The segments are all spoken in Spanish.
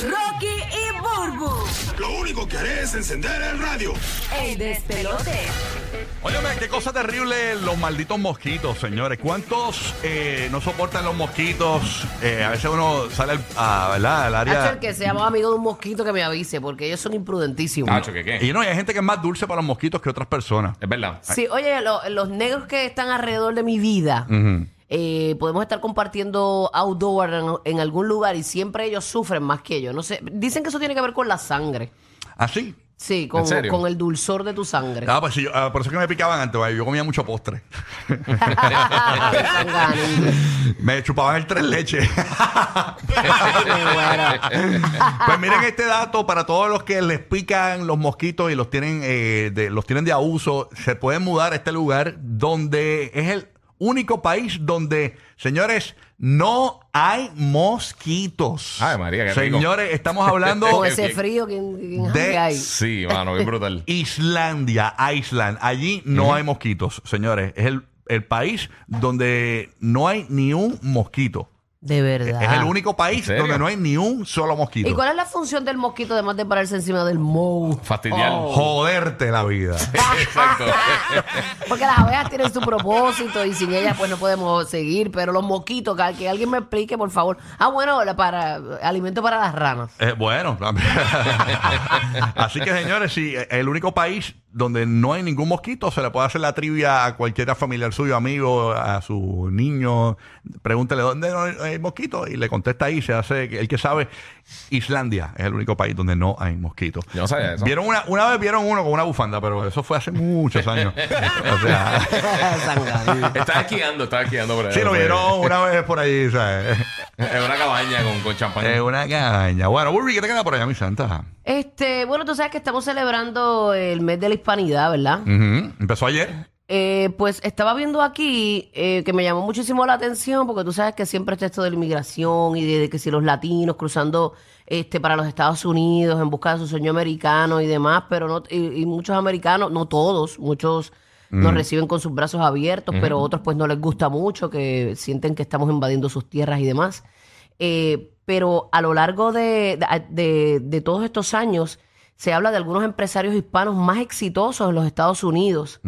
Rocky y Burbu. Lo único que haré es encender el radio. El despelote. Óyeme, qué cosa terrible los malditos mosquitos, señores. ¿Cuántos eh, no soportan los mosquitos? Eh, a veces uno sale al, a, ¿verdad? al Hacho, área... el que sea más amigo de un mosquito que me avise, porque ellos son imprudentísimos. Nacho, ¿qué qué? Y no, hay gente que es más dulce para los mosquitos que otras personas. Es verdad. Sí, oye, lo- los negros que están alrededor de mi vida, eh, podemos estar compartiendo outdoor en, en algún lugar y siempre ellos sufren más que yo. No sé, dicen que eso tiene que ver con la sangre. ¿Así? Sí, con, con el dulzor de tu sangre. Ah, pues sí, yo- ah, por eso es que me picaban antes, yo comía mucho postre. Me chupaban el tres leches. pues miren este dato para todos los que les pican los mosquitos y los tienen, eh, de, los tienen de abuso. Se pueden mudar a este lugar donde es el único país donde, señores, no hay mosquitos. Ay, María, qué rico. Señores, estamos hablando con ese frío que, hay. Sí, mano, bien brutal. Islandia, Iceland. Allí no hay mosquitos, señores. Es el, el país donde no hay ni un mosquito. De verdad. Es el único país serio? donde no hay ni un solo mosquito. ¿Y cuál es la función del mosquito además de pararse encima del moho? Fastidiar. Oh. Joderte la vida. Exacto. Porque las abejas tienen su propósito y sin ellas pues no podemos seguir. Pero los mosquitos, que, que alguien me explique, por favor. Ah, bueno, la para alimento para las ranas. Eh, bueno, así que señores, si el único país donde no hay ningún mosquito, se le puede hacer la trivia a cualquiera familiar suyo, amigo, a su niño, pregúntele dónde no hay mosquito y le contesta ahí, se hace, el que sabe, Islandia es el único país donde no hay mosquitos. Yo no sabía eso. Vieron una, una vez vieron uno con una bufanda, pero eso fue hace muchos años. o sea. Estaba esquiando, estaba esquiando por ahí. sí lo vieron una vez por ahí, ¿sabes? En una cabaña con, con champán. Es una caña. Bueno, Burby, ¿qué te queda por allá, mi santa? Este, bueno, tú sabes que estamos celebrando el mes de la hispanidad, ¿verdad? Ujú. Empezó ayer. Eh, pues estaba viendo aquí eh, que me llamó muchísimo la atención porque tú sabes que siempre está esto de la inmigración y de, de que si los latinos cruzando este para los Estados Unidos en busca de su sueño americano y demás, pero no y, y muchos americanos, no todos, muchos nos reciben con sus brazos abiertos, pero otros pues no les gusta mucho, que sienten que estamos invadiendo sus tierras y demás. Eh, pero a lo largo de, de- todos estos años se habla de algunos empresarios hispanos más exitosos en los Estados Unidos.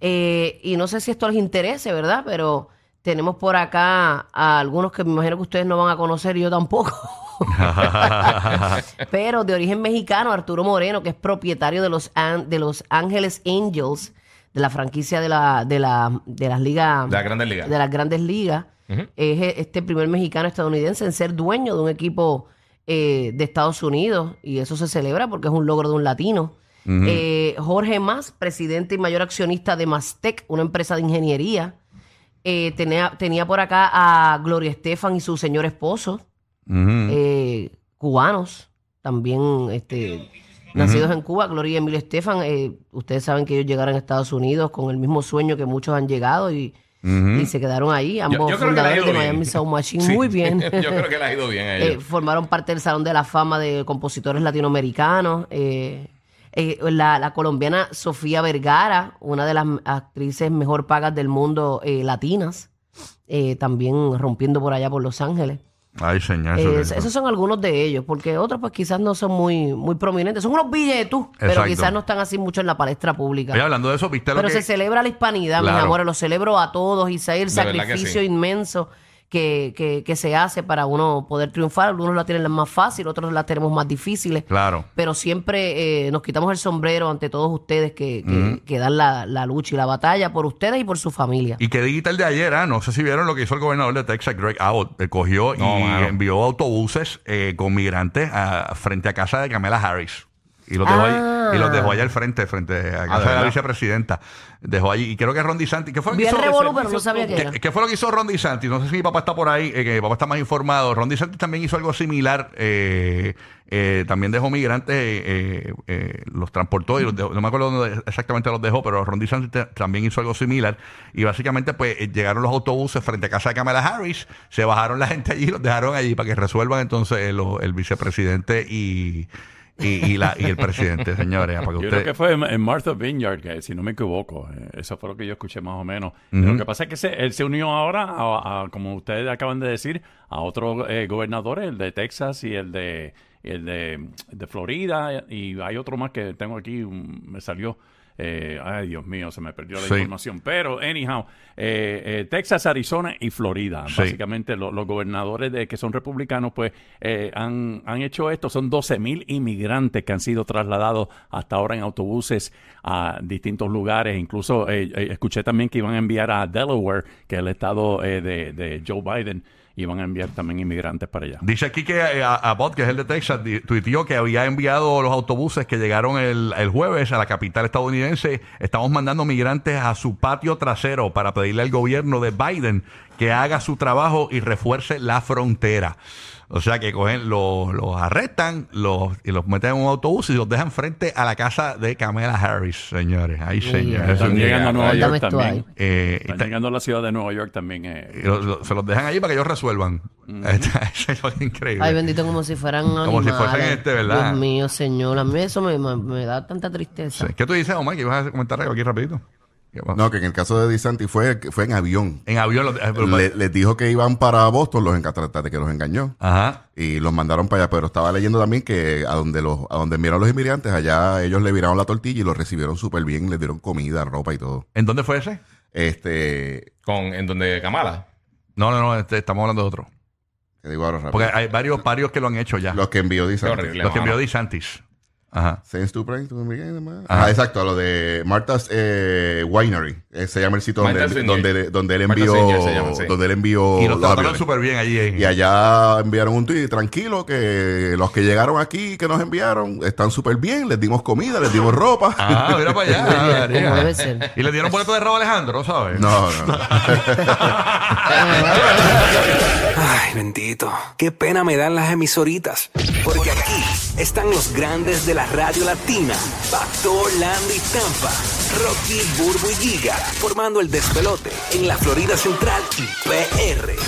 Eh, y no sé si esto les interese, ¿verdad? Pero tenemos por acá a algunos que me imagino que ustedes no van a conocer y yo tampoco. Pero de origen mexicano, Arturo Moreno, que es propietario de los, An- de los Ángeles Angels, de la franquicia de, la, de, la, de las ligas. De las Grandes Ligas. De las grandes ligas. Es e- este primer mexicano estadounidense en ser dueño de un equipo eh, de Estados Unidos. Y eso se celebra porque es un logro de un latino. Eh, Jorge Mas, presidente y mayor accionista de Mastec, una empresa de ingeniería. Eh, tenía, tenía por acá a Gloria Estefan y su señor esposo, eh, cubanos, también este, nacidos en Cuba. Gloria y Emilio Estefan, eh, ustedes saben que ellos llegaron a Estados Unidos con el mismo sueño que muchos han llegado y, y se quedaron ahí. Ambos yo fundadores de. Miami Sound Machine, Sí. muy bien. Yo creo que le ha ido bien a Eh, formaron parte del Salón de la Fama de Compositores Latinoamericanos. eh, la, la colombiana Sofía Vergara, una de las actrices mejor pagas del mundo latinas, también rompiendo por allá por Los Ángeles. Ay, señor. Eh, eso- esos son algunos de ellos, porque otros pues quizás no son muy, muy prominentes. Son unos billetos, pero quizás no están así mucho en la palestra pública. Oye, hablando de eso, ¿viste lo Pero que...? se celebra la hispanidad, mis Claro. amores, lo celebro a todos y sé el De verdad que sacrificio sí. inmenso que, que, que se hace para uno poder triunfar. Algunos la tienen más fácil, otros la tenemos más difíciles. Claro. Pero siempre eh, nos quitamos el sombrero ante todos ustedes que, que, que dan la, la lucha y la batalla por ustedes y por su familia. Y que digital de ayer, ah, no sé si vieron lo que hizo el gobernador de Texas, Greg Abbott. Él cogió No, y mano. envió autobuses eh, con migrantes a- frente a casa de Kamala Harris. Y los, dejó Ah. ahí, y los dejó allá al frente, frente a casa de la vicepresidenta. Dejó allí. Y creo que Ron DeSantis. ¿Qué fue lo que hizo? revolú, pero no sabía qué era. ¿Qué, qué fue lo que hizo Ron DeSantis? No sé si mi papá está por ahí, eh, que mi papá está más informado. Ron DeSantis también hizo algo similar. eh, eh, también dejó migrantes, eh, eh, eh, los transportó y los dejó- no me acuerdo dónde exactamente los dejó, pero Ron DeSantis te- también hizo algo similar. Y básicamente, pues llegaron los autobuses frente a casa de Kamala Harris, se bajaron la gente allí, los dejaron allí para que resuelvan entonces el vicepresidente y, y, y la, y el presidente, señores. Para que Yo usted- creo que fue en, en Martha Vineyard, que si no me equivoco, eh, eso fue lo que yo escuché más o menos. Lo que pasa es que se- él se unió ahora, a, a, como ustedes acaban de decir, a otros eh, gobernadores, el de Texas y el de el de, de Florida y hay otro más que tengo aquí, un- me salió. Eh, ay, Dios mío, se me perdió la Sí. información. Pero, anyhow, eh, eh, Texas, Arizona y Florida. Sí. Básicamente, lo- los gobernadores de, que son republicanos, pues, eh, han, han hecho esto. Son 12 mil inmigrantes que han sido trasladados hasta ahora en autobuses a distintos lugares. Incluso eh, eh, escuché también que iban a enviar a Delaware, que es el estado eh, de, de Joe Biden, iban a enviar también inmigrantes para allá. Dice aquí que eh, a, a Bot, que es el de Texas, tuiteó que había enviado los autobuses que llegaron el, el jueves a la capital estadounidense. Estamos mandando migrantes a su patio trasero para pedirle al gobierno de Biden que haga su trabajo y refuerce la frontera. O sea que cogen, los, los arrestan los, y los meten en un autobús y los dejan frente a la casa de Kamala Harris, señores. Ahí, señores. Están es- llegando a Nueva York también. eh, Están está- llegando a la ciudad de Nueva York también. eh. y lo- lo- se los dejan allí para que ellos resuelvan. Eso es increíble. Ay, bendito, como si fueran Como si fuesen este, ¿verdad? Dios mío, señor. A mí eso me, me- me da tanta tristeza. Sí. ¿Qué tú dices, Omar? Que ibas a comentar algo aquí rapidito. No, que en el caso de DeSantis fue, fue en avión. En avión. los- eh, pero- Le- les dijo que iban para Boston, los encatrataste, que los engañó. Ajá. Y los mandaron para allá, pero estaba leyendo también que a donde los, a donde enviaron los inmigrantes, allá ellos le viraron la tortilla y los recibieron súper bien, les dieron comida, ropa y todo. ¿En dónde fue ese? Este, Con, en donde Kamala. No, no, no. este, estamos hablando de otro. te digo ahora rápido. Porque hay varios, varios que lo han hecho ya. Los que envió DeSantis. horrible. Los que envió. DeSantis. Ajá. Saints to demás. Ajá. Ajá, exacto, lo de Martha's eh, Winery. Eh, se llama el sitio donde, él- donde, donde él envió, se llama, sí. donde él envió Y los trataron súper bien allí. en- Y allá enviaron un tweet tranquilo que los que llegaron aquí, que nos enviaron, están súper bien, les dimos comida, les dimos ropa. Ah, mira para allá. Como María. debe ser. Y le dieron boleto de Raúl Alejandro, ¿sabes? No, no, no. Ay, bendito. Qué pena me dan las emisoritas. Porque aquí están los grandes de la radio latina. Pastor, Landy, Tampa. Rocky, Burbu y Giga. Formando el despelote en la Florida Central y PR.